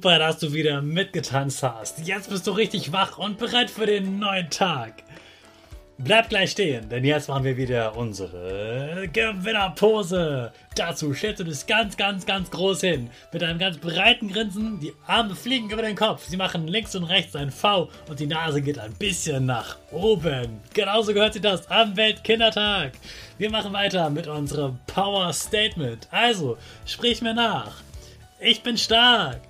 Super, dass du wieder mitgetanzt hast. Jetzt bist du richtig wach und bereit für den neuen Tag. Bleib gleich stehen, denn jetzt machen wir wieder unsere Gewinnerpose. Dazu stellst du dich ganz, ganz, ganz groß hin. Mit einem ganz breiten Grinsen. Die Arme fliegen über den Kopf. Sie machen links und rechts ein V und die Nase geht ein bisschen nach oben. Genauso gehört sich das am Weltkindertag. Wir machen weiter mit unserem Power Statement. Also, sprich mir nach. Ich bin stark.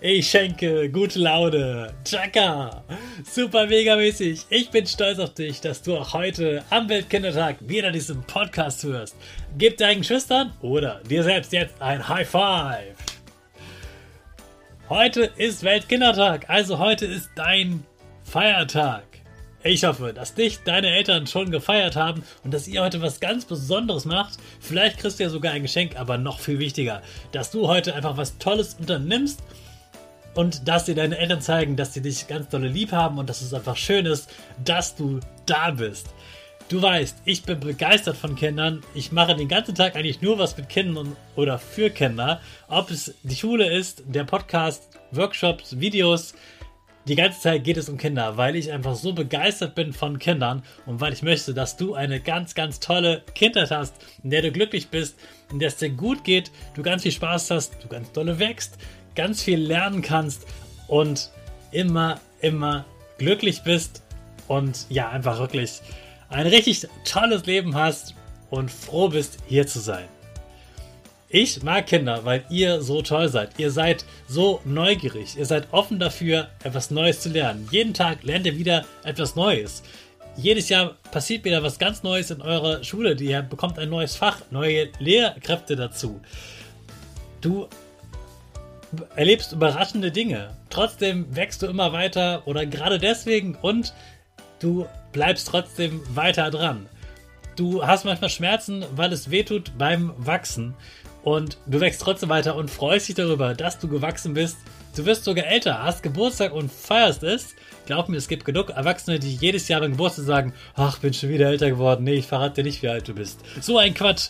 Ich schenke gute Laune. Chaka. Super mega mäßig. Ich bin stolz auf dich, dass du auch heute am Weltkindertag wieder diesen Podcast hörst. Gib deinen Schüchtern oder dir selbst jetzt ein High Five. Heute ist Weltkindertag, also heute ist dein Feiertag. Ich hoffe, dass dich deine Eltern schon gefeiert haben und dass ihr heute was ganz Besonderes macht. Vielleicht kriegst du ja sogar ein Geschenk, aber noch viel wichtiger, dass du heute einfach was Tolles unternimmst und dass dir deine Eltern zeigen, dass sie dich ganz dolle lieb haben und dass es einfach schön ist, dass du da bist. Du weißt, ich bin begeistert von Kindern. Ich mache den ganzen Tag eigentlich nur was mit Kindern oder für Kinder. Ob es die Schule ist, der Podcast, Workshops, Videos. Die ganze Zeit geht es um Kinder, weil ich einfach so begeistert bin von Kindern und weil ich möchte, dass du eine ganz, ganz tolle Kindheit hast, in der du glücklich bist, in der es dir gut geht, du ganz viel Spaß hast, du ganz dolle wächst, ganz viel lernen kannst und immer, immer glücklich bist und ja, einfach wirklich ein richtig tolles Leben hast und froh bist, hier zu sein. Ich mag Kinder, weil ihr so toll seid. Ihr seid so neugierig. Ihr seid offen dafür, etwas Neues zu lernen. Jeden Tag lernt ihr wieder etwas Neues. Jedes Jahr passiert wieder was ganz Neues in eurer Schule. Ihr bekommt ein neues Fach, neue Lehrkräfte dazu. Du erlebst überraschende Dinge. Trotzdem wächst du immer weiter oder gerade deswegen und du bleibst trotzdem weiter dran. Du hast manchmal Schmerzen, weil es wehtut beim Wachsen und du wächst trotzdem weiter und freust dich darüber, dass du gewachsen bist. Du wirst sogar älter, hast Geburtstag und feierst es. Glaub mir, es gibt genug Erwachsene, die jedes Jahr beim Geburtstag sagen, ach, bin schon wieder älter geworden. Nee, ich verrate dir nicht, wie alt du bist. So ein Quatsch.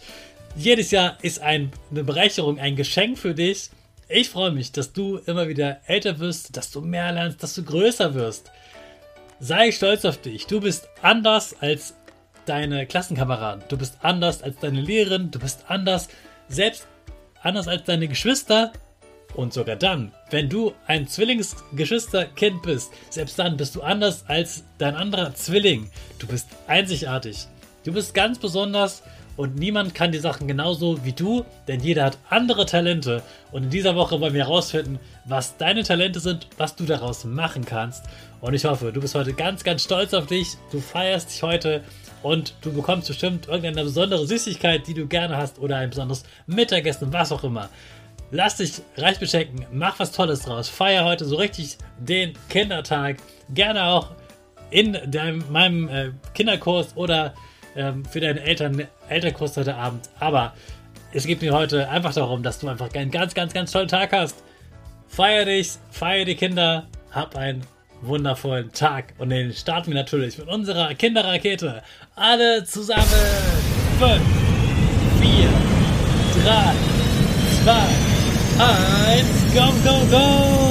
Jedes Jahr ist ein, eine Bereicherung, ein Geschenk für dich. Ich freue mich, dass du immer wieder älter wirst, dass du mehr lernst, dass du größer wirst. Sei stolz auf dich. Du bist anders als deine Klassenkameraden. Du bist anders als deine Lehrerin. Du bist anders, selbst anders als deine Geschwister. Und sogar dann, wenn du ein Zwillingsgeschwisterkind bist, selbst dann bist du anders als dein anderer Zwilling. Du bist einzigartig. Du bist ganz besonders und niemand kann die Sachen genauso wie du, denn jeder hat andere Talente. Und in dieser Woche wollen wir herausfinden, was deine Talente sind, was du daraus machen kannst. Und ich hoffe, du bist heute ganz, ganz stolz auf dich. Du feierst dich heute und du bekommst bestimmt irgendeine besondere Süßigkeit, die du gerne hast oder ein besonderes Mittagessen, was auch immer. Lass dich reich beschenken, mach was Tolles draus. Feier heute so richtig den Kindertag. Gerne auch in deinem, meinem äh, Kinderkurs oder ähm, für deine Eltern Elternkurs heute Abend. Aber es geht mir heute einfach darum, dass du einfach einen ganz, ganz, ganz tollen Tag hast. Feier dich, feier die Kinder, hab einen wundervollen Tag. Und den starten wir natürlich mit unserer Kinderrakete. Alle zusammen. 5, 4, 3, 2, 1, go, go, go!